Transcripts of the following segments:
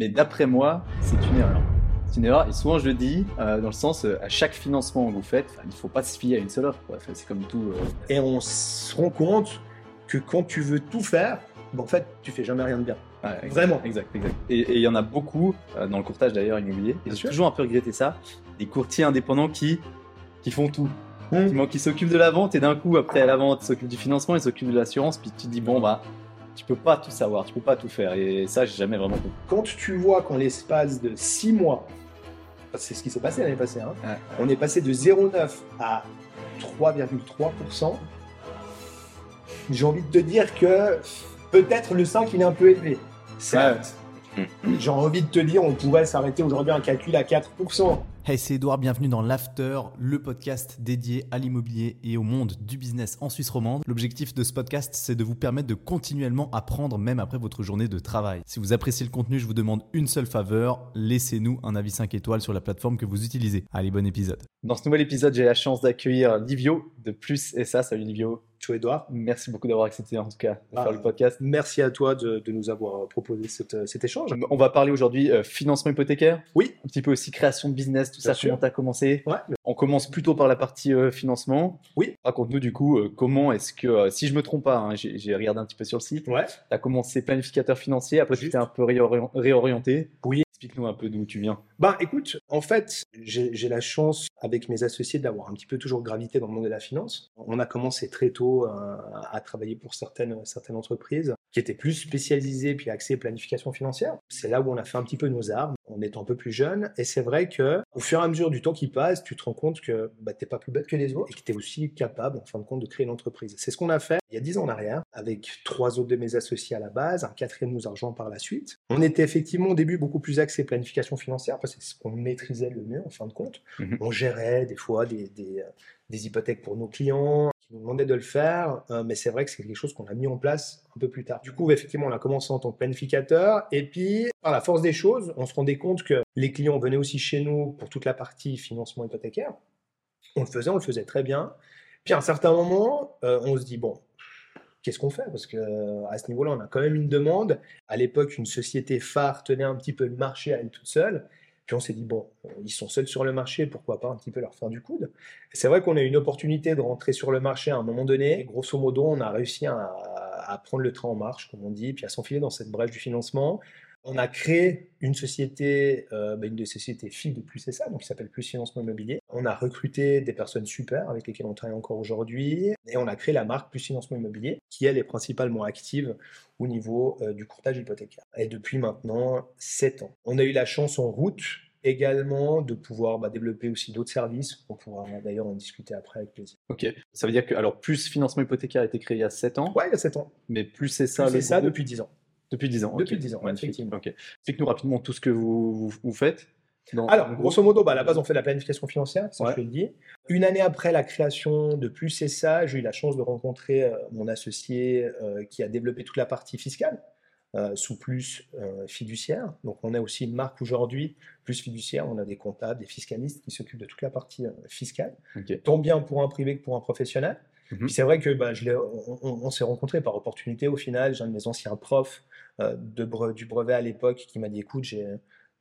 Mais d'après moi, c'est une erreur. C'est une erreur, et souvent je le dis, euh, dans le sens, euh, à chaque financement que vous faites, il ne faut pas se fier à une seule offre. c'est comme tout. euh, Et on se rend compte que quand tu veux tout faire, ben, en fait, tu fais jamais rien de bien. ouais, exact, Vraiment. Exact, exact. Et il y en a beaucoup euh, dans le courtage d'ailleurs immobilier. Et j'ai toujours un peu regretté ça. Des courtiers indépendants qui, qui font tout. Hum. Qui, qui s'occupent de la vente et d'un coup, après à la vente, ils s'occupent du financement, ils s'occupent de l'assurance. Puis tu te dis, bon, bah, tu peux pas tout savoir, tu peux pas tout faire. Et ça, j'ai jamais vraiment compris. Quand tu vois qu'en l'espace de 6 mois, c'est ce qui s'est passé l'année passée, hein, Ouais. on est passé de 0,9 à 3,3%, j'ai envie de te dire que peut-être le 5 il est un peu élevé. Certes, j'ai envie de te dire on pourrait s'arrêter aujourd'hui à un calcul à 4%. Hey, c'est Edouard, bienvenue dans l'After, le podcast dédié à l'immobilier et au monde du business en Suisse romande. L'objectif de ce podcast, c'est de vous permettre de continuellement apprendre même après votre journée de travail. Si vous appréciez le contenu, je vous demande une seule faveur, laissez-nous un avis 5 étoiles sur la plateforme que vous utilisez. Allez, bon épisode. Dans ce nouvel épisode, j'ai la chance d'accueillir Livio de Plus et ça. Salut Livio. Tu Edouard Merci beaucoup d'avoir accepté en tout cas de Ah. faire le podcast. Merci à toi de, de nous avoir proposé cette- cet échange. On va parler aujourd'hui euh, financement hypothécaire. Oui. Un petit peu aussi création de business, tout Bien ça, sûr. comment tu as commencé? Ouais. On commence plutôt par la partie euh, financement. Oui. Raconte-nous du coup euh, comment est-ce que, euh, si je me trompe pas, hein, j'ai regardé un petit peu sur le site, Ouais. tu as commencé planificateur financier, après tu t'es un peu réorient- réorienté. Oui. Explique-nous un peu d'où tu viens. Ben écoute, en fait, j'ai j'ai la chance avec mes associés d'avoir un petit peu toujours gravité dans le monde de la finance. On a commencé très tôt euh, à travailler pour certaines, certaines entreprises qui étaient plus spécialisées puis axées planification financière. C'est là où on a fait un petit peu nos armes en étant un peu plus jeune. Et c'est vrai que au fur et à mesure du temps qui passe, tu te rends compte que bah, t'es pas plus bête que les autres et que tu es aussi capable, en fin de compte, de créer une entreprise. C'est ce qu'on a fait il y a dix ans en arrière avec trois autres de mes associés à la base, un quatrième nous a rejoint par la suite. On était effectivement au début beaucoup plus axé planification financière parce que c'est ce qu'on maîtrisait le mieux en fin de compte. Mhm. On des fois des, des, euh, des hypothèques pour nos clients qui nous demandaient de le faire, euh, mais c'est vrai que c'est quelque chose qu'on a mis en place un peu plus tard. Du coup, effectivement, on a commencé en tant que planificateur et puis par la force des choses, on se rendait compte que les clients venaient aussi chez nous pour toute la partie financement hypothécaire. On le faisait, on le faisait très bien. Puis à un certain moment, euh, on se dit bon, qu'est-ce qu'on fait? Parce que euh, à ce niveau-là, on a quand même une demande. À l'époque, une société phare tenait un petit peu le marché à elle toute seule. On s'est dit, bon, ils sont seuls sur le marché, pourquoi pas un petit peu leur faire du coude C'est vrai qu'on a eu une opportunité de rentrer sur le marché à un moment donné. Grosso modo, on a réussi à, à prendre le train en marche, comme on dit, puis à s'enfiler dans cette brèche du financement. On a créé une société, euh, bah, une des sociétés filles de Plus c'est ça, donc qui s'appelle Plus Financement Immobilier. On a recruté des personnes super avec lesquelles on travaille encore aujourd'hui. Et on a créé la marque Plus Financement Immobilier, qui elle est principalement active au niveau euh, du courtage hypothécaire. Et depuis maintenant 7 ans. On a eu la chance en route également de pouvoir bah, développer aussi d'autres services. On pourra d'ailleurs en discuter après avec plaisir. Ok. Ça veut dire que, alors, plus financement hypothécaire a été créé il y a 7 ans, Ouais, il y a 7 ans. mais plus c'est ça, C'est ça depuis 10 ans. Depuis 10 ans. Depuis ok. 10 ans, Magnifique. effectivement. Ok. Explique-nous rapidement tout ce que vous, vous, vous faites. dans- Alors, grosso modo, bah, à la base, on fait de la planification financière, ça Ouais. je te le dis. Une année après la création de Plus c'est ça, j'ai eu la chance de rencontrer euh, mon associé euh, qui a développé toute la partie fiscale euh, sous Plus fiduciaire. Donc, on a aussi une marque aujourd'hui, Plus fiduciaire. On a des comptables, des fiscalistes qui s'occupent de toute la partie fiscale, Ok. tant bien pour un privé que pour un professionnel. Mhm. Puis c'est vrai que bah, je on, on- on s'est rencontrés par opportunité au final. J'ai un de mes anciens profs de bre- du brevet à l'époque qui m'a dit écoute,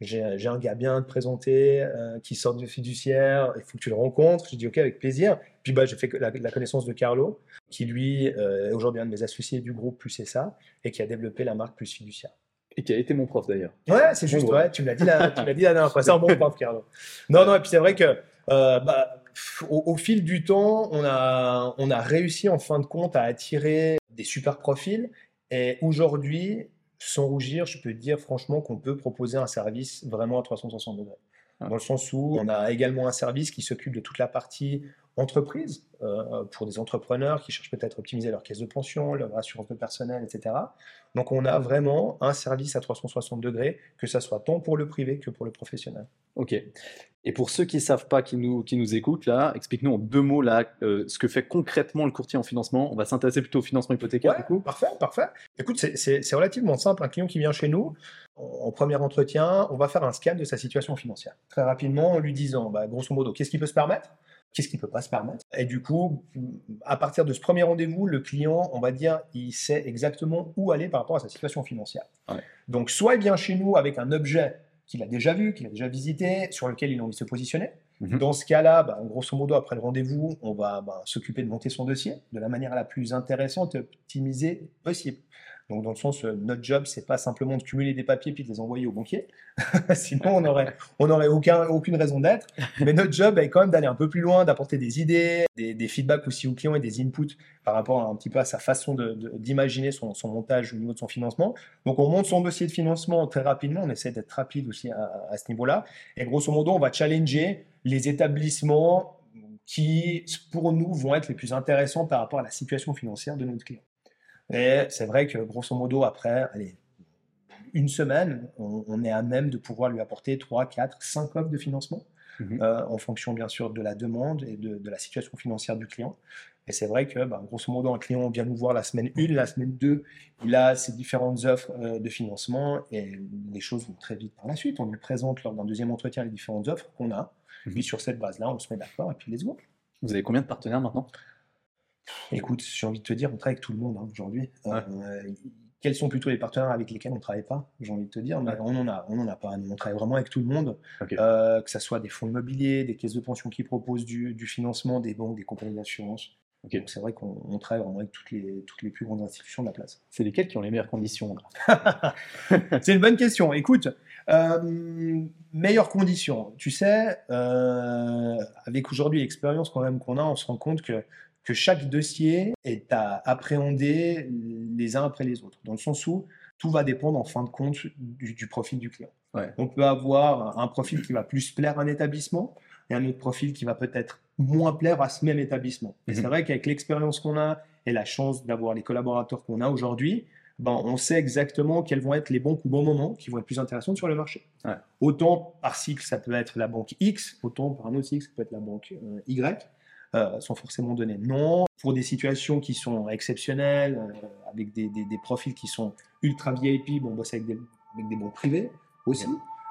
j'ai un gars bien à te présenter euh, qui sort de fiduciaire, il faut que tu le rencontres. J'ai dit ok avec plaisir. Puis bah, j'ai fait la, la connaissance de Carlo, qui lui euh, est aujourd'hui un de mes associés du groupe Plus c'est ça, et qui a développé la marque Plus Fiduciaire. Et qui a été mon prof d'ailleurs. Ouais, c'est juste, ouais, tu me l'as dit, la- tu me l'as dit la dernière fois. C'est un bon prof, Carlo. Non, non, et puis c'est vrai que euh, bah, au, au fil du temps, on a, on a réussi en fin de compte à attirer des super profils. Et aujourd'hui, sans rougir, je peux te dire franchement qu'on peut proposer un service vraiment à 360 degrés. Dans le sens où on a également un service qui s'occupe de toute la partie entreprise euh, pour des entrepreneurs qui cherchent peut-être à optimiser leur caisse de pension, leur assurance de personnel, etc. Donc on a vraiment un service à 360 degrés, que ça soit tant pour le privé que pour le professionnel. Ok. Et pour ceux qui ne savent pas, qui nous, qui nous écoutent, là, explique-nous en deux mots là, euh, ce que fait concrètement le courtier en financement. On va s'intéresser plutôt au financement hypothécaire, Ouais, du coup. parfait, parfait. Écoute, c'est- relativement simple. Un client qui vient chez nous, en, en premier entretien, on va faire un scan de sa situation financière. Très rapidement, en lui disant, bah, grosso modo, qu'est-ce qu'il peut se permettre? Qu'est-ce qu'il peut pas se permettre. Et du coup, à partir de ce premier rendez-vous, le client, on va dire, il sait exactement où aller par rapport à sa situation financière. Ouais. Donc, soit il vient chez nous avec un objet qu'il a déjà vu, qu'il a déjà visité, sur lequel il a envie de se positionner. Mhm. Dans ce cas-là, bah, grosso modo, après le rendez-vous, on va bah, s'occuper de monter son dossier de la manière la plus intéressante et optimisée possible. Donc, dans le sens, euh, notre job, c'est pas simplement de cumuler des papiers puis de les envoyer au banquier. Sinon, on aurait, on aurait aucun, aucune raison d'être. Mais notre job est quand même d'aller un peu plus loin, d'apporter des idées, des, feedbacks aussi aux clients et des inputs par rapport à un petit peu à sa façon d'imaginer son, montage au niveau de son financement. Donc, on monte son dossier de financement très rapidement. On essaie d'être rapide aussi à ce niveau-là. Et grosso modo, on va challenger les établissements qui, pour nous, vont être les plus intéressants par rapport à la situation financière de notre client. Et c'est vrai que, grosso modo, après, allez, une semaine, on, on est à même de pouvoir lui apporter 3, 4, 5 offres de financement, Mhm. euh, en fonction, bien sûr, de la demande et de, de la situation financière du client. Et c'est vrai que, bah, grosso modo, un client vient nous voir la semaine 1, la semaine 2, il a ses différentes offres euh, de financement et les choses vont très vite par la suite. On lui présente lors d'un deuxième entretien les différentes offres qu'on a. Mhm. Puis sur cette base-là, on se met d'accord et puis let's go. Vous avez combien de partenaires maintenant? Écoute, j'ai envie de te dire, on travaille avec tout le monde hein, aujourd'hui. Ouais. Euh, quels sont plutôt les partenaires avec lesquels on ne travaille pas J'ai envie de te dire, mais Ouais. on en a, on en a pas. On travaille vraiment avec tout le monde, euh, que ce soit des fonds immobiliers, des caisses de pension qui proposent du, du financement, des banques, des compagnies d'assurance. Donc c'est vrai qu'on on travaille vraiment avec toutes les, toutes les plus grandes institutions de la place. C'est lesquels qui ont les meilleures conditions C'est une bonne question. Écoute, euh, meilleures conditions. Tu sais, euh, avec aujourd'hui l'expérience quand même qu'on a, on se rend compte que, que chaque dossier est à appréhender les uns après les autres. Dans le sens où tout va dépendre en fin de compte du, du profil du client. Ouais. On peut avoir un profil qui va plus plaire à un établissement et un autre profil qui va peut-être moins plaire à ce même établissement. Et c'est Mhm. vrai qu'avec l'expérience qu'on a et la chance d'avoir les collaborateurs qu'on a aujourd'hui, ben, on sait exactement quels vont être les banques ou bons moments qui vont être plus intéressants sur le marché. Ouais. Autant par cycle, ça peut être la banque X, autant par un autre cycle, ça peut être la banque euh, Y, euh, sans forcément donner de nom. Pour des situations qui sont exceptionnelles, euh, avec des, des- des profils qui sont ultra VIP, bon, on bosse avec des, avec des banques privées aussi.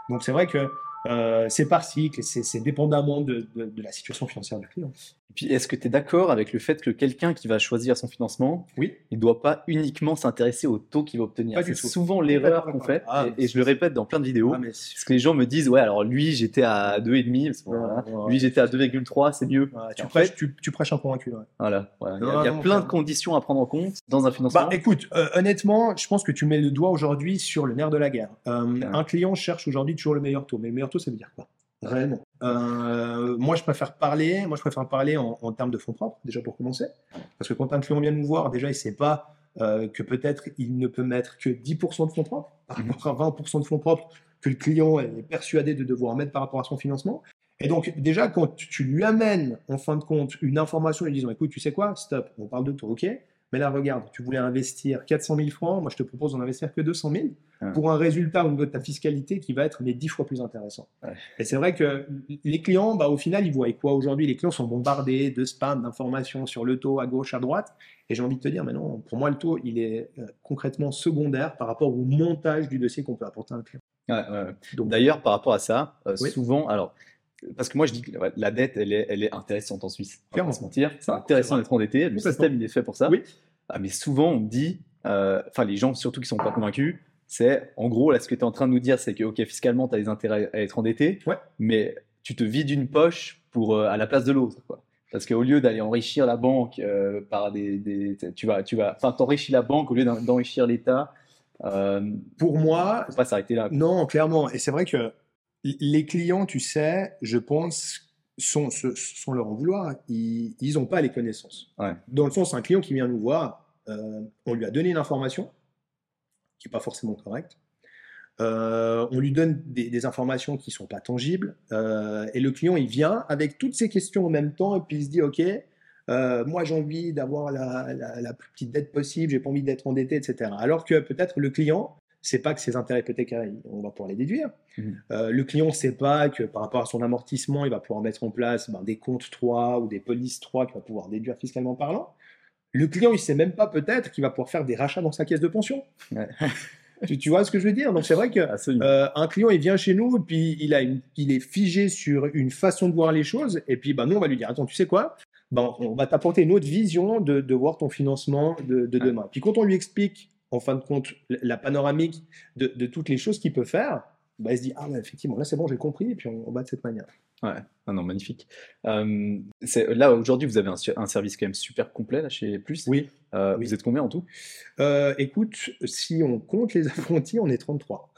Donc c'est vrai que euh, c'est par cycle, c'est c'est dépendamment de, de- de la situation financière du client. Et puis, est-ce que tu es d'accord avec le fait que quelqu'un qui va choisir son financement, Oui. il ne doit pas uniquement s'intéresser au taux qu'il va obtenir? C'est souvent l'erreur qu'on fait. Ah, et, et je le répète dans plein de vidéos, Ah, mais parce que les gens me disent, ouais, alors lui, j'étais à 2,5, parce que, voilà, Ouais, ouais. lui, j'étais à 2,3, c'est mieux. Ouais, tu, prêches, tu, tu prêches un convaincu. ouais. Voilà, voilà. il y a, Non, il y a non, plein de conditions à prendre en compte dans un financement. Bah écoute, euh, honnêtement, je pense que tu mets le doigt aujourd'hui sur le nerf de la guerre. Euh, Un client cherche aujourd'hui toujours le meilleur taux, mais le meilleur taux, ça veut dire quoi? Réellement. Euh, moi, je préfère parler. Moi, je préfère parler en, en termes de fonds propres, déjà pour commencer, parce que quand un client vient nous voir, déjà, il sait pas euh, que peut-être il ne peut mettre que 10% de fonds propres par Mhm. rapport à 20% de fonds propres que le client est persuadé de devoir mettre par rapport à son financement. Et donc, déjà, quand tu lui amènes, en fin de compte, une information lui disant, écoute, tu sais quoi, stop, on parle de taux, ok, mais là, regarde, tu voulais investir 400 000 francs, moi, je te propose d'en investir que 200 000 Ouais. pour un résultat au niveau de ta fiscalité qui va être mais 10 fois plus intéressant. Ouais. Et c'est vrai que les clients, bah, au final, ils voient quoi aujourd'hui? Les clients sont bombardés de spam, d'informations sur le taux à gauche, à droite. Et j'ai envie de te dire, mais non, pour moi, le taux, il est euh, concrètement secondaire par rapport au montage du dossier qu'on peut apporter à un client. Ouais, D'ailleurs, par rapport à ça, euh, Oui. souvent, alors, parce que moi je dis que la dette, elle est, elle est intéressante en Suisse. On va Clairement. se mentir, c'est Ah, intéressant d'être endetté. Le système, il est fait pour ça. Oui. Ah, mais souvent, on me dit, euh, enfin, les gens surtout qui sont pas convaincus, c'est en gros, là, ce que tu es en train de nous dire, c'est que, ok, fiscalement, tu as des intérêts à être endetté, Ouais. mais tu te vides une poche pour, euh, à la place de l'autre. quoi. Parce qu'au lieu d'aller enrichir la banque euh, par des, des- tu vas, tu vas, enfin, t'enrichis la banque au lieu d'en- d'enrichir l'État. Euh, pour moi, faut pas s'arrêter là. Non, clairement. Et c'est vrai que les clients, tu sais, je pense, sont, se- sont leur en vouloir. Ils n'ont pas les connaissances. Ouais. Dans le sens, un client qui vient nous voir, euh, on lui a donné une information qui n'est pas forcément correcte. Euh, on lui donne des, des informations qui sont pas tangibles. euh, et le client, il vient avec toutes ces questions en même temps et puis il se dit, OK, euh, moi j'ai envie d'avoir la, la- la plus petite dette possible, j'ai pas envie d'être endetté, etc. Alors que peut-être le client, c'est pas que ses intérêts hypothécaires, on va pouvoir les déduire. Mhm. Euh, le client ne sait pas que par rapport à son amortissement, il va pouvoir mettre en place ben, des comptes 3 ou des polices 3 qu'il va pouvoir déduire fiscalement parlant. Le client, il sait même pas peut-être qu'il va pouvoir faire des rachats dans sa caisse de pension. Ouais. tu, tu vois ce que je veux dire? Donc c'est vrai que euh, un client, il vient chez nous, puis il, a une- il est figé sur une façon de voir les choses, et puis bah, nous, on va lui dire, attends, tu sais quoi? Ben, On va t'apporter une autre vision de, de voir ton financement de, de demain. Puis quand on lui explique, en fin de compte, la- panoramique de, de toutes les choses qu'il peut faire, bah, il se dit, ah ouais, effectivement, là c'est bon, j'ai compris, et puis on, on va de cette manière. Ouais, ah non, magnifique. Euh, là, aujourd'hui, vous avez un, service quand même super complet là, chez Plus. Oui. Euh, Oui. Vous êtes combien en tout? Euh, écoute, si on compte les apprentis, on est 33.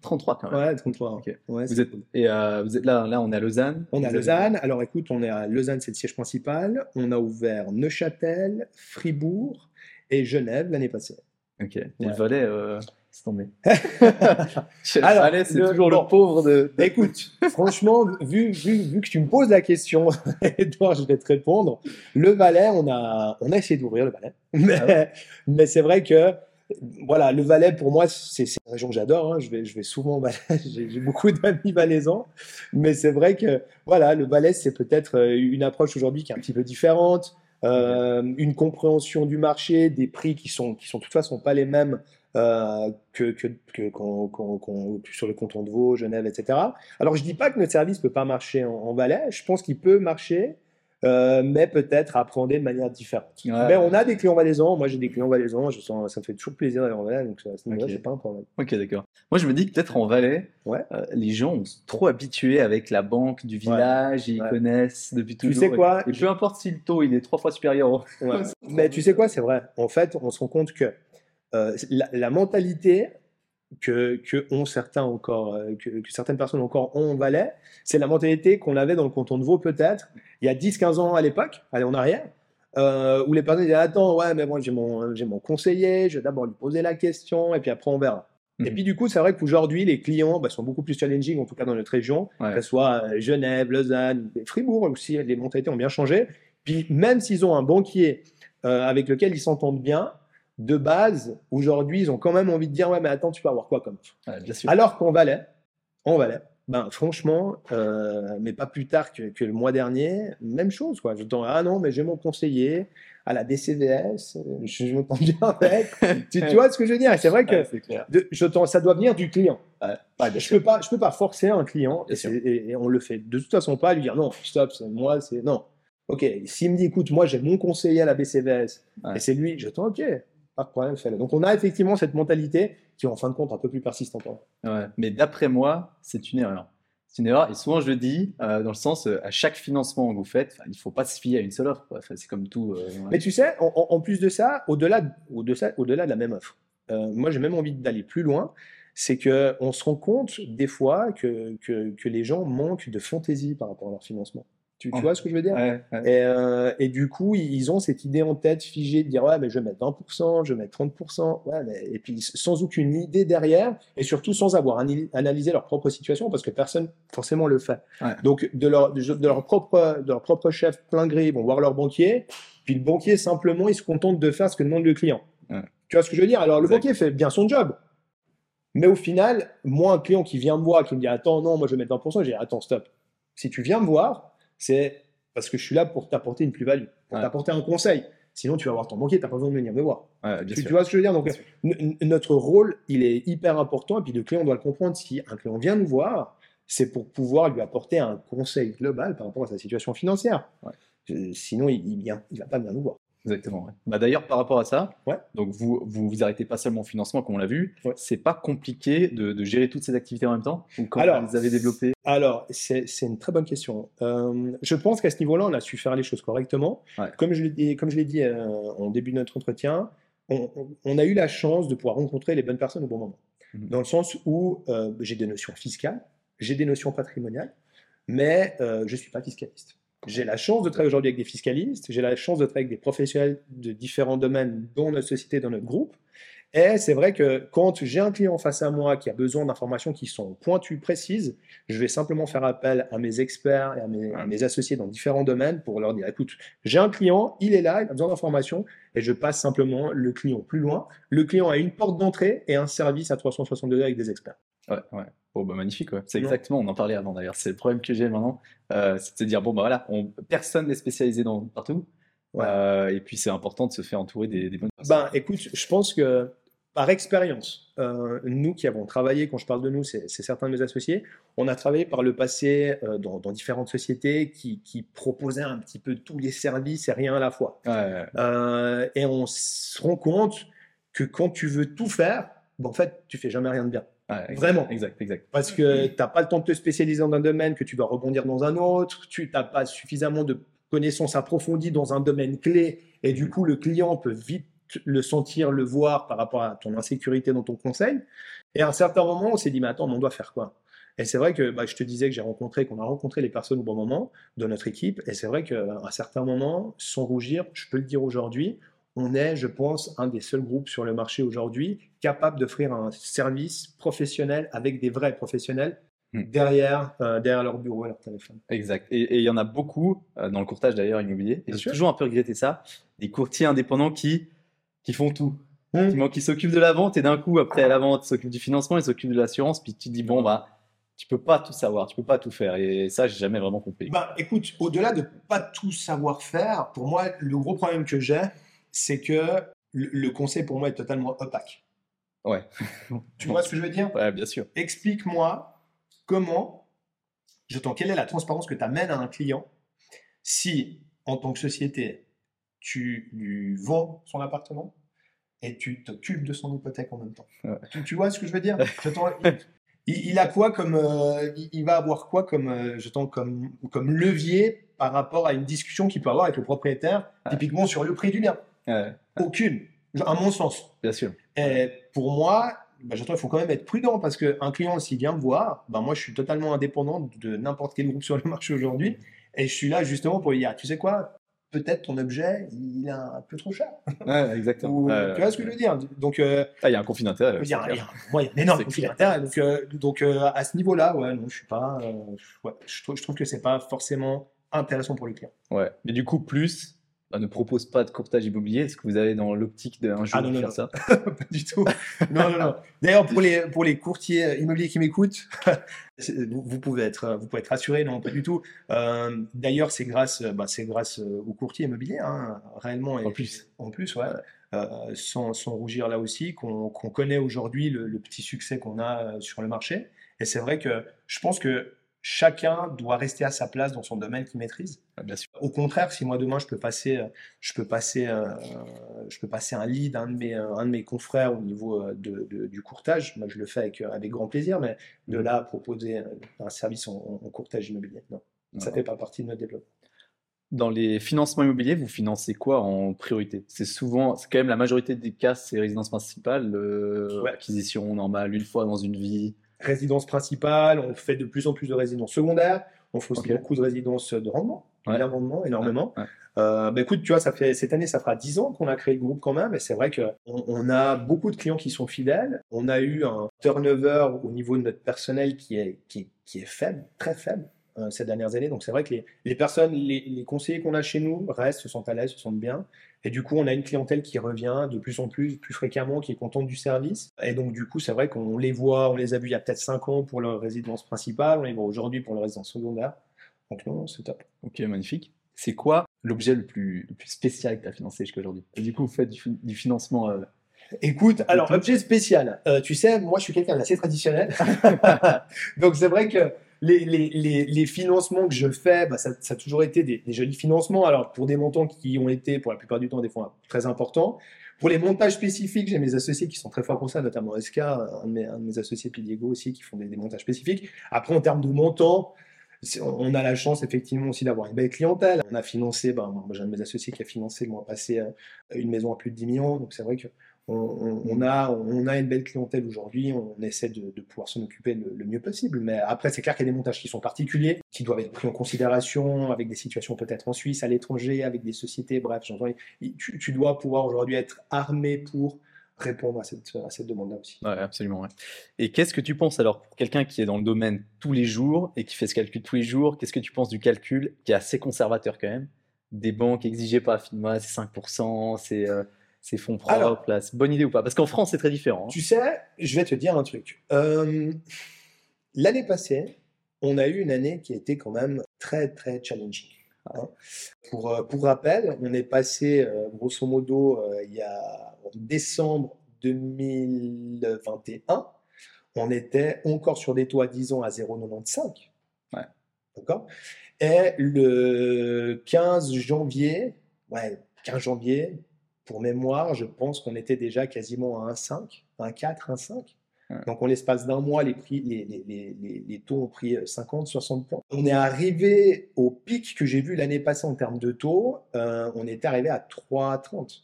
33 quand même. Ouais, 33. Ok. Ouais, Vous êtes, cool. et vous êtes là, là, on est à Lausanne. On est à avez- Lausanne. Alors écoute, on est à Lausanne, c'est le siège principal. On a ouvert Neuchâtel, Fribourg et Genève l'année passée. Ok. Et Ouais. le euh, c'est tombé. le Alors, Valais, c'est le- toujours bon. le pauvre de. Écoute, franchement, vu, vu, vu que tu me poses la question, Edouard, je vais te répondre. Le Valais, on a, on a essayé d'ouvrir le. Mais, Ah ouais mais c'est vrai que, voilà, le Valais, pour moi, c'est c'est une région que j'adore. hein. Je, vais, je vais souvent au Valais. J'ai j'ai beaucoup d'amis valaisans. Mais c'est vrai que, voilà, le Valais, c'est peut-être euh, une approche aujourd'hui qui est un petit peu différente. Euh, une compréhension du marché, des prix qui sont, qui sont de toute façon pas les mêmes euh, que, que, que sur le canton de Vaud, Genève, etc. Alors je dis pas que notre service peut pas marcher en, en Valais, je pense qu'il peut marcher, euh, mais peut-être appréhendé de manière différente. Ouais. mais on a des clients valaisans, moi j'ai des clients valaisans, je sens, ça me fait toujours plaisir d'aller en Valais, donc ça, à ce niveau-là, Ok. c'est pas un problème. Ok, d'accord. Moi, je me dis que peut-être en Valais, Ouais. euh, les gens sont trop habitués avec la banque du village, ils connaissent depuis Tu toujours. sais quoi? Et peu importe si le taux il est trois fois supérieur. au-. Mais tu sais quoi, c'est vrai. En fait, on se rend compte que euh, la, la mentalité que, que ont certains encore, euh, que, que certaines personnes encore ont en Valais, c'est la mentalité qu'on avait dans le canton de Vaud peut-être il y a 10-15 ans à l'époque, allez en arrière, euh, où les personnes disaient attends ouais mais moi j'ai mon j'ai mon conseiller, je vais d'abord lui poser la question et puis après on verra. Et Mhm. puis du coup c'est vrai qu'aujourd'hui les clients bah, sont beaucoup plus challenging en tout cas dans notre région, Ouais. que ce soit euh, Genève, Lausanne, Fribourg aussi, les mentalités ont bien changé. Puis même s'ils ont un banquier euh, avec lequel ils s'entendent bien, de base, aujourd'hui, ils ont quand même envie de dire ouais mais attends, tu peux avoir quoi comme offre? Ouais, bien sûr. Alors qu'en Valais, en Valais, ben franchement, euh, mais pas plus tard que, que le mois dernier, même chose quoi. Je dis ah non mais j'ai mon conseiller à la DCVS, je, je me tends bien avec. tu, tu vois ce que je veux dire? C'est vrai que Ouais, c'est clair. de- je t'en- ça doit venir du client. Ouais. Je sûr. peux pas, je peux pas forcer un client et, et- et on le fait de toute façon pas lui dire non, stop, c'est moi, c'est non. Ok, s'il me dit écoute, moi j'ai mon conseiller à la BCVS et c'est lui, je dis ok, pas de problème, fais-le. Donc on a effectivement cette mentalité qui est en fin de compte un peu plus persistante. Ouais. Mais d'après moi, c'est une erreur. C'est une erreur. Et souvent, je le dis, euh, dans le sens, euh, à chaque financement que vous faites, il ne faut pas se fier à une seule offre. c'est comme tout. euh, Mais tu sais, en, plus de ça, au-delà de, au-delà de, la même offre, moi j'ai même envie d'aller plus loin, c'est que on se rend compte des fois que, que, que les gens manquent de fantaisie par rapport à leur financement. Tu, tu vois ce que je veux dire? Ouais, ouais. Et, euh, et du coup, ils ont cette idée en tête figée de dire ouais, mais je vais mettre 20%, je vais mettre 30%, ouais, mais, et puis sans aucune idée derrière, et surtout sans avoir analysé leur propre situation, parce que personne forcément le fait. Donc de leur, de, de leur propre, de leur propre chef plein gré, ils vont voir leur banquier, puis le banquier simplement, il se contente de faire ce que demande le client. Tu vois ce que je veux dire? Alors le banquier fait bien son job. Mais au final, moi, un client qui vient me voir, qui me dit Attends, non, moi je vais mettre 20%, je dis Attends, stop. Si tu viens me voir, c'est parce que je suis là pour t'apporter une plus-value, pour Ouais. t'apporter un conseil. Sinon, tu vas voir ton banquier, tu n'as pas besoin de venir me voir. Ouais, bien Tu, sûr. tu vois ce que je veux dire? Donc, notre rôle, il est hyper important, et puis le client doit le comprendre. Si un client vient nous voir, c'est pour pouvoir lui apporter un conseil global par rapport à sa situation financière. Ouais. Euh, Sinon, il ne il, il va pas venir nous voir. Exactement. ouais. Bah, D'ailleurs, par rapport à ça, Ouais. donc vous, vous vous arrêtez pas seulement au financement, comme on l'a vu. Ouais. C'est pas compliqué de, de gérer toutes ces activités en même temps? Ou quand Alors, vous avez développées Alors, c'est une très bonne question. Euh, je pense qu'à ce niveau-là, on a su faire les choses correctement. Comme je l'ai dit, comme je l'ai dit euh, en début de notre entretien, on, on- on a eu la chance de pouvoir rencontrer les bonnes personnes au bon moment. Mhm. Dans le sens où euh, j'ai des notions fiscales, j'ai des notions patrimoniales, mais je ne suis pas fiscaliste. J'ai la chance de travailler aujourd'hui avec des fiscalistes, j'ai la chance de travailler avec des professionnels de différents domaines dans notre société, dans notre groupe. Et c'est vrai que quand j'ai un client face à moi qui a besoin d'informations qui sont pointues, précises, je vais simplement faire appel à mes experts et à mes, à mes associés dans différents domaines pour leur dire, écoute, j'ai un client, il est là, il a besoin d'informations, et je passe simplement le client plus loin. Le client a une porte d'entrée et un service à 362 avec des experts. Ouais, ouais. Bon, bah, magnifique, ouais. C'est exactement, on en parlait avant d'ailleurs. C'est le problème que j'ai maintenant. Euh, c'est de se dire, bon, bah voilà, on, personne n'est spécialisé dans, partout. Ouais. Euh, et puis, c'est important de se faire entourer des, des bonnes personnes. Ben, écoute, je pense que par expérience, euh, nous qui avons travaillé, quand je parle de nous, c'est certains de mes associés, on a travaillé par le passé euh, dans, différentes sociétés qui, proposaient un petit peu tous les services et rien à la fois. Euh, et on se rend compte que quand tu veux tout faire, ben, en fait, tu fais jamais rien de bien. Vraiment. Exact, exact. Parce que tu n'as pas le temps de te spécialiser dans un domaine, que tu vas rebondir dans un autre, tu n'as pas suffisamment de connaissances approfondies dans un domaine clé, et du coup, le client peut vite le sentir, le voir par rapport à ton insécurité dans ton conseil. Et à un certain moment, on s'est dit, mais attends, on doit faire quoi? Et c'est vrai que bah, je te disais que j'ai rencontré, qu'on a rencontré les personnes au bon moment de notre équipe. Et c'est vrai qu'à un certain moment, sans rougir, je peux le dire aujourd'hui, on est, je pense, un des seuls groupes sur le marché aujourd'hui capable d'offrir un service professionnel avec des vrais professionnels hmm. derrière, euh, derrière leur bureau et leur téléphone. Exact. Et il y en a beaucoup euh, dans le courtage d'ailleurs immobilier. Et j'ai toujours un peu regretté ça. Des courtiers indépendants qui qui font tout. Mmh. Qui, s'occupent de la vente et d'un coup, après la vente, ils s'occupent du financement, ils s'occupent de l'assurance, puis tu te dis, bon, bah, tu peux pas tout savoir, tu peux pas tout faire. Et ça, j'ai jamais vraiment compris. Bah, écoute, au-delà de pas tout savoir faire, pour moi, le gros problème que j'ai, c'est que le, conseil pour moi est totalement opaque. Ouais. tu vois ce que je veux dire? Ouais, bien sûr. Explique-moi comment, je t'en, quelle est la transparence que tu amènes à un client si, en tant que société, tu lui vends son appartement et tu t'occupes de son hypothèque en même temps? Tu, vois ce que je veux dire? Il, a quoi comme, euh, il, va avoir quoi comme, euh, comme, comme levier par rapport à une discussion qu'il peut avoir avec le propriétaire, typiquement sur le prix du bien? Aucune, à mon sens. Bien sûr. Et pour moi, bah, il faut quand même être prudent parce qu'un client, s'il vient me voir, bah, moi, je suis totalement indépendant de n'importe quel groupe sur le marché aujourd'hui. Et je suis là justement pour lui dire, tu sais quoi, peut-être ton objet, il est un peu trop cher. Ouais, exactement. tu vois ce que je veux dire? Donc, euh, ah, il y a un conflit d'intérêt. Il y, a un énorme conflit d'intérêt. Donc, euh, donc euh, à ce niveau-là, ouais, non, je suis pas. je, trouve, je trouve que c'est pas forcément intéressant pour les clients. Ouais. Mais du coup, plus bah, ne propose pas de courtage immobilier Est-ce que vous avez dans l'optique d'un jour ah, faire ça Pas du tout. non, non, non. D'ailleurs, pour les, pour les courtiers immobiliers qui m'écoutent, vous, pouvez être, vous pouvez être rassurés, non, pas du tout. Euh, d'ailleurs, c'est grâce, bah, c'est grâce aux courtiers immobiliers, hein, réellement. en plus. En plus, ouais. Euh, sans, sans, rougir là aussi, qu'on connaît aujourd'hui le, le, petit succès qu'on a euh, sur le marché. Et c'est vrai que je pense que chacun doit rester à sa place dans son domaine qu'il maîtrise. Ah, bien sûr. Au contraire, si moi demain je peux passer, euh, je peux passer, euh, je peux passer un lead à un de mes, euh, un de mes confrères au niveau de, du courtage, moi je le fais avec, avec grand plaisir, mais de mmh. là à proposer un service en, courtage immobilier, non, ça ne fait pas partie de notre développement. Dans les financements immobiliers, vous financez quoi en priorité? C'est souvent, c'est quand même la majorité des cas, c'est résidence principale, acquisition normale, une fois dans une vie résidence principale, on fait de plus en plus de résidences secondaires, on fait aussi beaucoup de résidences de rendement, rendement, énormément. Euh, bah, écoute, tu vois, ça fait cette année, ça fera 10 ans qu'on a créé le groupe quand même, et c'est vrai qu'on on a beaucoup de clients qui sont fidèles. On a eu un turnover au niveau de notre personnel qui est, qui, qui est faible, très faible. Euh, ces dernières années. Donc c'est vrai que les, les personnes, les, les conseillers qu'on a chez nous restent, se sentent à l'aise, se sentent bien. Et du coup, on a une clientèle qui revient de plus en plus, plus fréquemment, qui est contente du service. Et donc du coup, c'est vrai qu'on les voit, on les a vus il y a peut-être 5 ans pour leur résidence principale, on les voit aujourd'hui pour leur résidence secondaire. Donc non, c'est top. Ok, magnifique. C'est quoi l'objet le plus, le plus spécial que tu as financé jusqu'à aujourd'hui? Du coup, vous faites du, financement euh, Écoute, alors objet spécial. Euh, tu sais, moi je suis quelqu'un d'assez traditionnel. Donc c'est vrai que les, financements que je fais, bah, ça, a toujours été des, jolis financements. Alors, pour des montants qui ont été, pour la plupart du temps, des fois très importants. Pour les montages spécifiques, j'ai mes associés qui sont très forts pour ça, notamment SK, un de mes, associés, puis Diego aussi, qui font des, des, montages spécifiques. Après, en termes de montants, on a la chance effectivement aussi d'avoir une belle clientèle. On a financé, ben, j'ai un de mes associés qui a financé le mois passé euh, une maison à plus de 10 millions. Donc c'est vrai que on, a, on a une belle clientèle aujourd'hui, on essaie de, pouvoir s'en occuper le, mieux possible. Mais après, c'est clair qu'il y a des montages qui sont particuliers, qui doivent être pris en considération avec des situations peut-être en Suisse, à l'étranger, avec des sociétés. Bref. Tu, tu, dois pouvoir aujourd'hui être armé pour répondre à cette, demande-là aussi. Ouais, absolument. Et qu'est-ce que tu penses alors pour quelqu'un qui est dans le domaine tous les jours et qui fait ce calcul tous les jours Qu'est-ce que tu penses du calcul qui est assez conservateur quand même? Des banques exigeaient pas, FINMA, c'est 5%, c'est. Euh, ces fonds propres place. Bonne idée ou pas? Parce qu'en France, c'est très différent. Hein. Tu sais, je vais te dire un truc. Euh, l'année passée, on a eu une année qui a été quand même très, très challenging. Hein. Pour, euh, pour rappel, on est passé, euh, grosso modo, il y a en décembre 2021, on était encore sur des taux à 10 ans à 0,95. Ouais. D'accord? Et le 15 janvier, ouais, 15 janvier, pour mémoire, je pense qu'on était déjà quasiment à 1,5, 1,4, 1,5. Donc, en l'espace d'un mois, les, prix, les, les, les, taux ont pris 50, 60 points. On est arrivé au pic que j'ai vu l'année passée en termes de taux. Euh, on était arrivé à 3,30.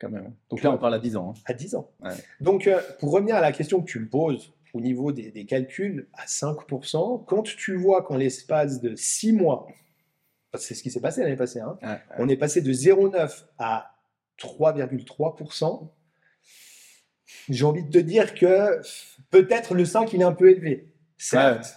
Quand même. Donc là, on parle à 10 ans. Hein. À 10 ans. Donc, euh, pour revenir à la question que tu me poses au niveau des, calculs, à 5%, quand tu vois qu'en l'espace de 6 mois, c'est ce qui s'est passé l'année passée, hein, on est passé de 0,9 à 3,3%. J'ai envie de te dire que peut-être le 5 il est un peu élevé. Certes.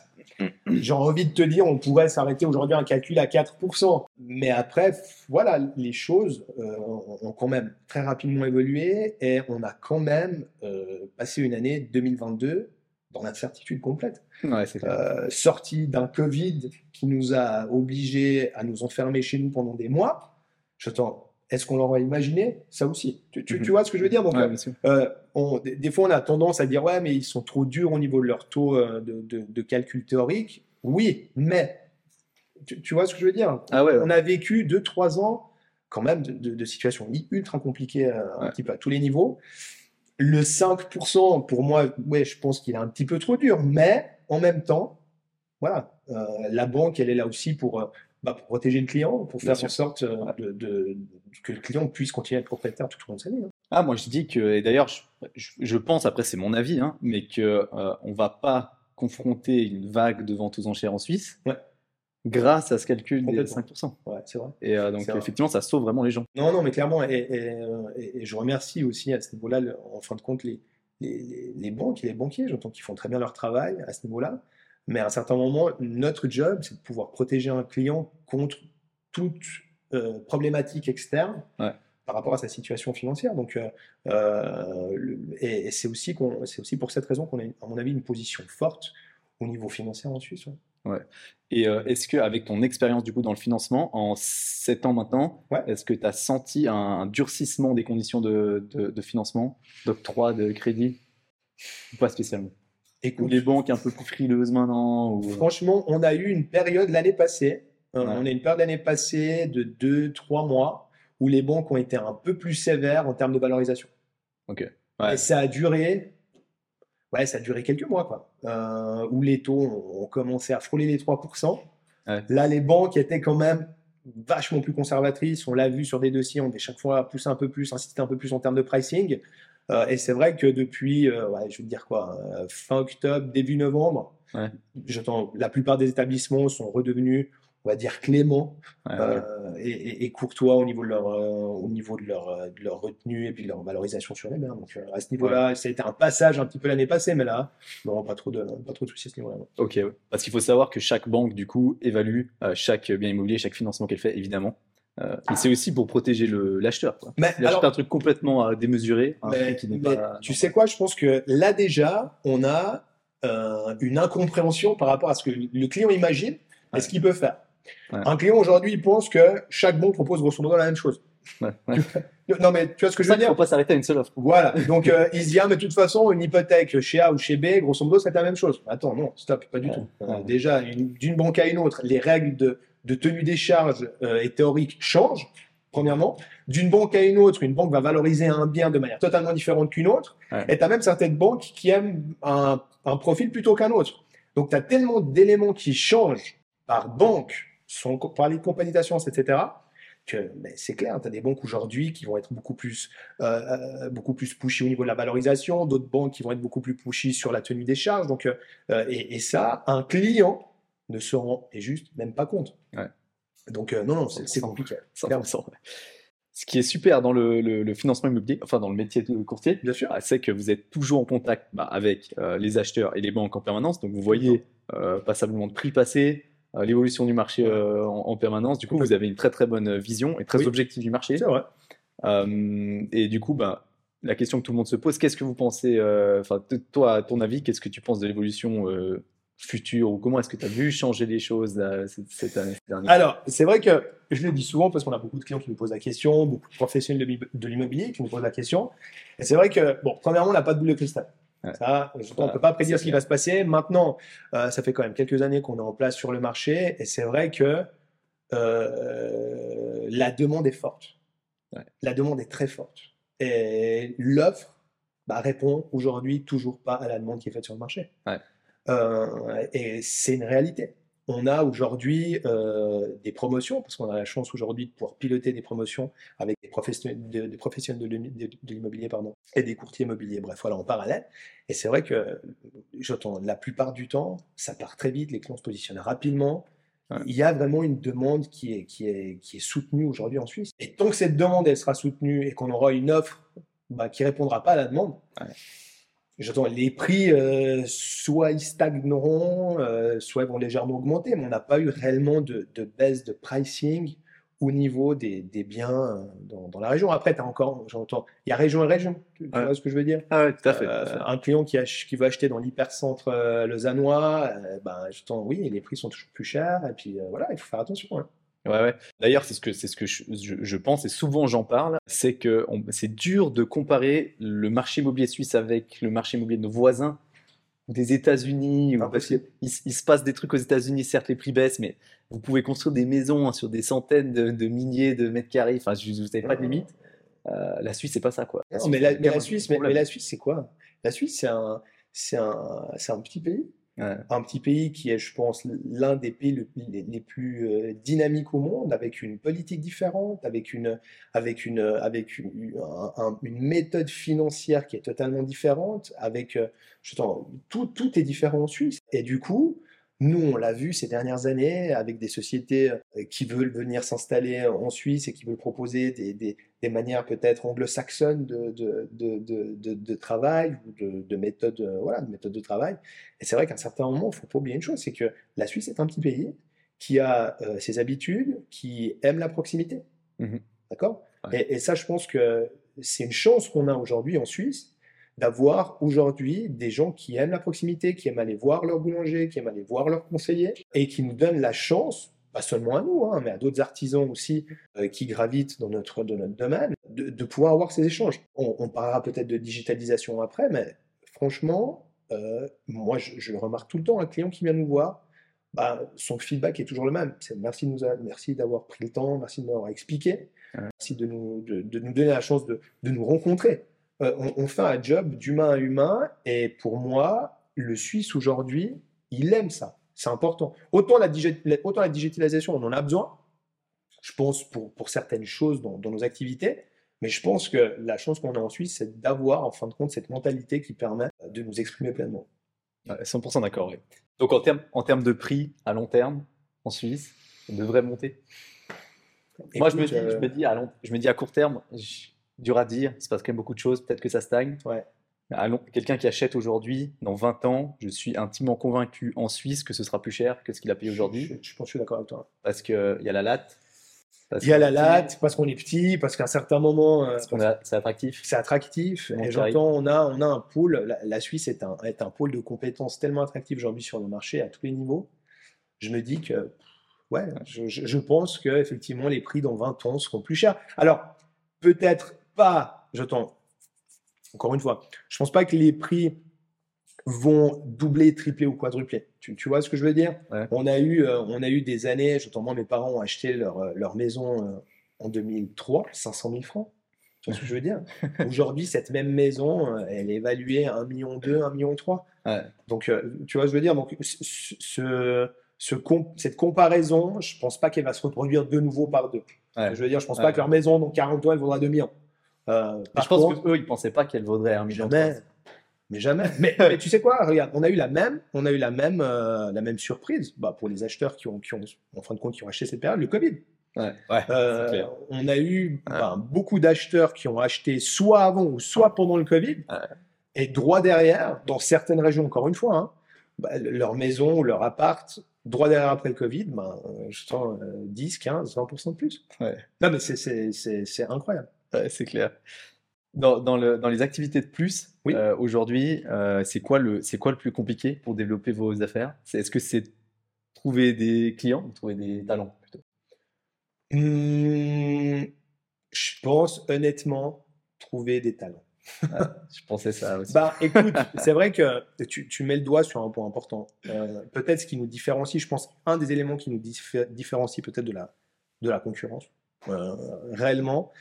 J'ai envie de te dire, on pourrait s'arrêter aujourd'hui à un calcul à 4%. Mais après, voilà, les choses euh, ont quand même très rapidement évolué et on a quand même euh, passé une année 2022 dans l'incertitude complète. Ouais, euh, sorti d'un Covid qui nous a obligés à nous enfermer chez nous pendant des mois. J'attends est-ce qu'on l'aurait imaginé? Ça aussi. Tu, tu, mhm. vois ce que je veux dire? Donc, euh, on, des, fois, on a tendance à dire ouais, mais ils sont trop durs au niveau de leur taux euh, de, de, calcul théorique. Oui, mais tu, vois ce que je veux dire? Ah ouais, On a vécu 2-3 ans quand même de, situations ultra compliquées euh, un petit peu à tous les niveaux. Le 5%, pour moi, ouais, je pense qu'il est un petit peu trop dur, mais en même temps, voilà, la banque, elle est là aussi pour bah, pour protéger le client, pour faire en sorte euh, de, que le client puisse continuer à être propriétaire tout au long de sa vie. Hein. Ah, moi je dis que, et d'ailleurs, je, pense, après c'est mon avis, hein, mais qu'on euh, on ne va pas confronter une vague de vente aux enchères en Suisse. Grâce à ce calcul des 5%. Ouais, c'est vrai. Et euh, donc, effectivement, ça sauve vraiment les gens. Non, non, mais clairement, et, et, je remercie aussi à ce niveau-là, en fin de compte, les, les, les banques et les banquiers, j'entends qu'ils font très bien leur travail à ce niveau-là. Mais à un certain moment, notre job, c'est de pouvoir protéger un client contre toute euh, problématique externe par rapport à sa situation financière. Donc, euh, euh, et, c'est aussi, pour cette raison qu'on a, à mon avis, une position forte au niveau financier en Suisse. Ouais. Et est-ce que, avec ton expérience du coup dans le financement, en 7 ans maintenant, est-ce que tu as senti un, durcissement des conditions de, de, de financement, d'octroi, de crédit? Ou pas spécialement? Écoute, les banques un peu plus frileuses maintenant Franchement, on a eu une période l'année passée. Euh, on a une période l'année passée de 2-3 mois où les banques ont été un peu plus sévères en termes de valorisation. Ok. Et ça a duré. Ouais, ça a duré quelques mois, quoi. Euh, où les taux ont commencé à frôler les 3%. Là, les banques étaient quand même vachement plus conservatrices. On l'a vu sur des dossiers, on devait chaque fois pousser un peu plus, insister un peu plus en termes de pricing. Euh, et c'est vrai que depuis, euh, ouais, je veux dire quoi, euh, fin octobre, début novembre, j'entends la plupart des établissements sont redevenus, on va dire, cléments et, et, courtois au niveau de leur, au niveau de leur, de leur retenue et puis de leur valorisation sur les biens. Donc à ce niveau-là, ça a été un passage un petit peu l'année passée, mais là, non, pas trop de, pas trop de soucis à ce niveau-là. Ok, parce qu'il faut savoir que chaque banque, du coup, évalue chaque bien immobilier, chaque financement qu'elle fait, évidemment. Euh, c'est aussi pour protéger l'acheteur. Il achète un truc complètement euh, démesuré. tu sais quoi, je pense que là déjà, on a euh, une incompréhension par rapport à ce que le client imagine et ce qu'il peut faire. Un client aujourd'hui, pense que chaque banque propose grosso modo la même chose. non mais tu vois ce que je veux dire? Il faut pas s'arrêter à une seule offre. Voilà, donc il se dit ah mais de toute façon une hypothèque chez A ou chez B, grosso modo c'est la même chose. Attends non, stop, pas du tout. déjà d'une banque à une autre, les règles de de tenue des charges euh, et théorique change, premièrement. D'une banque à une autre, une banque va valoriser un bien de manière totalement différente qu'une autre. Et tu as même certaines banques qui aiment un, un profil plutôt qu'un autre. Donc tu as tellement d'éléments qui changent par banque, sans parler de compagnie d'assurance, etc., que c'est clair, tu as des banques aujourd'hui qui vont être beaucoup plus, euh, euh, beaucoup plus pushy au niveau de la valorisation, d'autres banques qui vont être beaucoup plus pushy sur la tenue des charges. Donc, euh, et, et, ça, un client ne se rend et juste même pas compte. Donc euh, non, non, c'est compliqué. Ce qui est super dans le, financement immobilier, enfin dans le métier de courtier, bien sûr, ah, c'est que vous êtes toujours en contact bah, avec euh, les acheteurs et les banques en permanence. Donc vous voyez euh, passablement de prix passer, l'évolution du marché en, permanence. Du coup, vous avez une très très bonne vision et très objective du marché. C'est vrai. et du coup, bah, la question que tout le monde se pose, qu'est-ce que vous pensez, enfin toi, à ton avis, qu'est-ce que tu penses de l'évolution futur ou comment est-ce que tu as vu changer les choses cette, année Alors, c'est vrai que je le dis souvent parce qu'on a beaucoup de clients qui nous posent la question, beaucoup de professionnels de l'immobilier qui nous posent la question. Et c'est vrai que, bon, premièrement, on n'a pas de boule de cristal. Ça, on ne peut pas prédire ce qui va se passer. Maintenant, euh, ça fait quand même quelques années qu'on est en place sur le marché et c'est vrai que euh, la demande est forte. La demande est très forte. Et l'offre bah, répond aujourd'hui toujours pas à la demande qui est faite sur le marché. Euh, et c'est une réalité. On a aujourd'hui euh, des promotions, parce qu'on a la chance aujourd'hui de pouvoir piloter des promotions avec des professionnels de, des professionnels de, l'immobilier pardon, et des courtiers immobiliers, bref, voilà, en parallèle. Et c'est vrai que j'entends la plupart du temps, ça part très vite, les clients se positionnent rapidement. Il y a vraiment une demande qui est, qui est, qui est soutenue aujourd'hui en Suisse. Et tant que cette demande elle sera soutenue et qu'on aura une offre bah, qui répondra pas à la demande, J'entends les prix, euh, soit ils stagneront, euh, soit ils vont légèrement augmenter, mais on n'a pas eu réellement de, baisse de pricing au niveau des, biens euh, dans, la région. Après, tu as encore, j'entends, il y a région et région, tu, vois ce que je veux dire? Ah tout à fait. Un client qui, qui veut acheter dans l'hypercentre lausannois, ben, j'entends, oui, les prix sont toujours plus chers, et puis voilà, il faut faire attention. Hein. Ouais, ouais. D'ailleurs, c'est ce que, c'est ce que je, je, pense, et souvent j'en parle, c'est que c'est dur de comparer le marché immobilier suisse avec le marché immobilier de nos voisins des États-Unis. Parce qu'il il, se passe des trucs aux États-Unis, certes les prix baissent, mais vous pouvez construire des maisons hein, sur des centaines de, milliers de mètres carrés. Enfin, vous n'avez pas de limite. Euh, la Suisse, c'est pas ça, quoi. mais, la, mais la Suisse, mais, mais, la Suisse, c'est quoi? La Suisse, c'est un, c'est un, c'est un petit pays un petit pays qui est, je pense, l'un des pays les, plus euh, dynamiques au monde, avec une politique différente, avec une, avec une, avec une, une méthode financière qui est totalement différente, avec, euh, je tout, tout est différent en Suisse. Et du coup, nous, on l'a vu ces dernières années avec des sociétés euh, qui veulent venir s'installer en Suisse et qui veulent proposer des, des, des manières peut-être anglo-saxonnes de, de, de, de, travail ou de, méthode, euh, voilà, de méthode de travail. Et c'est vrai qu'à un certain moment, il ne faut pas oublier une chose, c'est que la Suisse est un petit pays qui a euh, ses habitudes, qui aime la proximité. Mmh D'accord? Et, et, ça, je pense que c'est une chance qu'on a aujourd'hui en Suisse d'avoir aujourd'hui des gens qui aiment la proximité, qui aiment aller voir leur boulanger, qui aiment aller voir leur conseiller, et qui nous donnent la chance, pas seulement à nous, hein, mais à d'autres artisans aussi euh, qui gravitent dans notre, dans notre domaine, de, pouvoir avoir ces échanges. On, parlera peut-être de digitalisation après, mais franchement, euh, moi je, le remarque tout le temps, un client qui vient nous voir, bah, son feedback est toujours le même. C'est merci, nous merci d'avoir pris le temps, merci de m'avoir expliqué, merci de nous, de, de nous donner la chance de, de nous rencontrer. Euh, on, fait un job d'humain à humain, et pour moi, le Suisse aujourd'hui, il aime ça. C'est important. Autant la, autant la digitalisation, on en a besoin, je pense, pour, pour certaines choses dans, nos activités, mais je pense que la chance qu'on a en Suisse, c'est d'avoir, en fin de compte, cette mentalité qui permet de nous exprimer pleinement. 100% d'accord, oui. Donc en termes en de prix à long terme, en Suisse, on devrait monter? Moi, je me, dis, je, me dis à long, je me dis à court terme, dur à dire, il se passe quand même beaucoup de choses, peut-être que ça stagne. Ouais. Quelqu'un qui achète aujourd'hui, dans 20 ans, je suis intimement convaincu en Suisse que ce sera plus cher que ce qu'il a payé aujourd'hui. Je, pense que je suis d'accord avec toi. Parce qu'il y a la latte. Il y a la latte, parce qu'on est petit, parce qu'à un certain moment. Euh, c'est attractif. C'est attractif. Et j'entends, on a, on a un pôle. La, Suisse est un, est un pôle de compétences tellement attractif aujourd'hui sur le marché à tous les niveaux. Je me dis que, ouais, je, je pense qu'effectivement, les prix dans 20 ans seront plus chers. Alors, peut-être pas, j'entends, encore une fois, je pense pas que les prix vont doubler, tripler ou quadrupler. Tu, vois ce que je veux dire? On, a eu, euh, on a eu des années, j'entends moi, mes parents ont acheté leur, euh, leur maison euh, en 2003, 500 000 francs. Tu vois ce que je veux dire? Aujourd'hui, cette même maison, elle est évaluée à 1,2 million, 1,3 million. Donc, tu vois ce que je veux dire? Donc, ce, ce cette comparaison, je pense pas qu'elle va se reproduire de nouveau par deux. Je veux dire, je pense pas que leur maison, dans 40 ans, elle vaudra 2 millions. Euh, je pense qu'eux, ils pensaient pas qu'elle vaudrait un million. Jamais. Mais jamais. mais, tu sais quoi Regarde, on a eu la même, on a eu la même, euh, la même surprise bah, pour les acheteurs qui ont, qui ont, en fin de compte, qui ont acheté cette période, le Covid. Ouais, ouais, euh, on a eu bah, beaucoup d'acheteurs qui ont acheté soit avant ou soit pendant le Covid. Et droit derrière, dans certaines régions, encore une fois, hein, bah, leur maison ou leur appart, droit derrière après le Covid, bah, je sens 10, 15, 20% de plus. Ouais. Non, mais c'est incroyable c'est clair. Dans, dans, le, dans, les activités de plus, oui. Euh, aujourd'hui, euh, c'est quoi, le, quoi le plus compliqué pour développer vos affaires? Est-ce que c'est trouver des clients ou trouver des talents plutôt? Mmh, Je pense honnêtement trouver des talents. Ah, je pensais ça aussi. Bah, écoute, c'est vrai que tu, tu, mets le doigt sur un point important. Euh, peut-être ce qui nous différencie, je pense, un des éléments qui nous différencie peut-être de la, de la concurrence, réellement,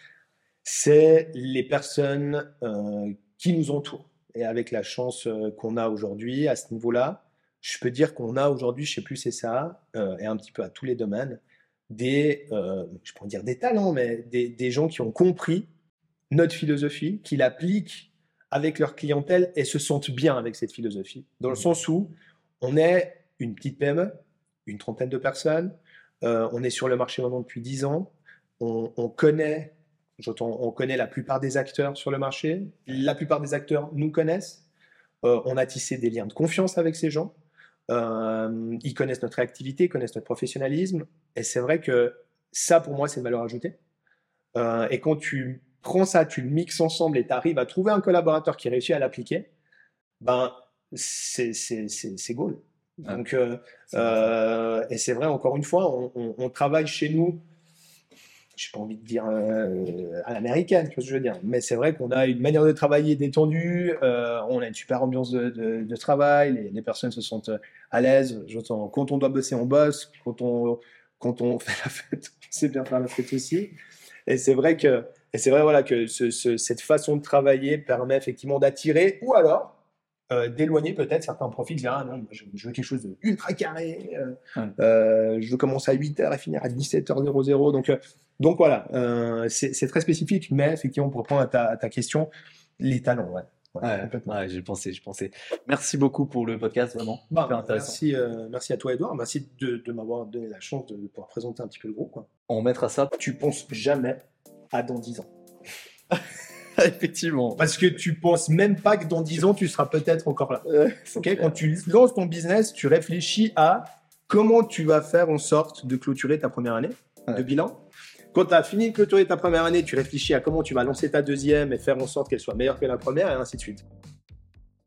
c'est les personnes euh, qui nous entourent. Et avec la chance euh, qu'on a aujourd'hui à ce niveau-là, je peux dire qu'on a aujourd'hui, je sais plus c'est ça, euh, et un petit peu à tous les domaines, des, je pourrais dire des talents, mais des, des, gens qui ont compris notre philosophie, qui l'appliquent avec leur clientèle et se sentent bien avec cette philosophie. Dans le mmh. sens où on est une petite PME, une trentaine de personnes, on est sur le marché maintenant depuis 10 ans, on, on connaît on connaît la plupart des acteurs sur le marché. La plupart des acteurs nous connaissent. Euh, on a tissé des liens de confiance avec ces gens. Euh, ils connaissent notre activité, connaissent notre professionnalisme. Et c'est vrai que ça, pour moi, c'est une valeur ajoutée. Euh, et quand tu prends ça, tu le mixes ensemble et tu arrives à trouver un collaborateur qui réussit à l'appliquer, ben, c'est goal. Donc, et c'est vrai, encore une fois, on travaille chez nous j'ai pas envie de dire euh, à l'américaine, tu vois ce que je veux dire. Mais c'est vrai qu'on a une manière de travailler détendue, euh, on a une super ambiance de, travail, les, personnes se sentent à l'aise. Quand on doit bosser, on bosse. Quand on, quand on fait la fête, on sait bien faire la fête aussi. Et c'est vrai que, et c'est vrai voilà que ce, cette façon de travailler permet effectivement d'attirer, ou alors euh, d'éloigner peut-être certains profils, dire ah non, je, veux quelque chose de ultra carré, je veux commencer à 8h et finir à 17h00. Donc donc voilà, euh, c'est très spécifique, mais effectivement, pour répondre à ta, question, les talents, ouais. Ouais, j'ai pensé, j'ai pensé. Merci beaucoup pour le podcast, vraiment. Bah, merci, euh, merci à toi, Edouard. Merci de, m'avoir donné la chance de, pouvoir présenter un petit peu le groupe. On mettra ça. Tu penses jamais à dans 10 ans. Effectivement. Parce que tu penses même pas que dans 10 ans, tu seras peut-être encore là. Quand tu lances ton business, tu réfléchis à comment tu vas faire en sorte de clôturer ta première année de bilan quand tu as fini de clôturer ta première année, tu réfléchis à comment tu vas lancer ta deuxième et faire en sorte qu'elle soit meilleure que la première et ainsi de suite.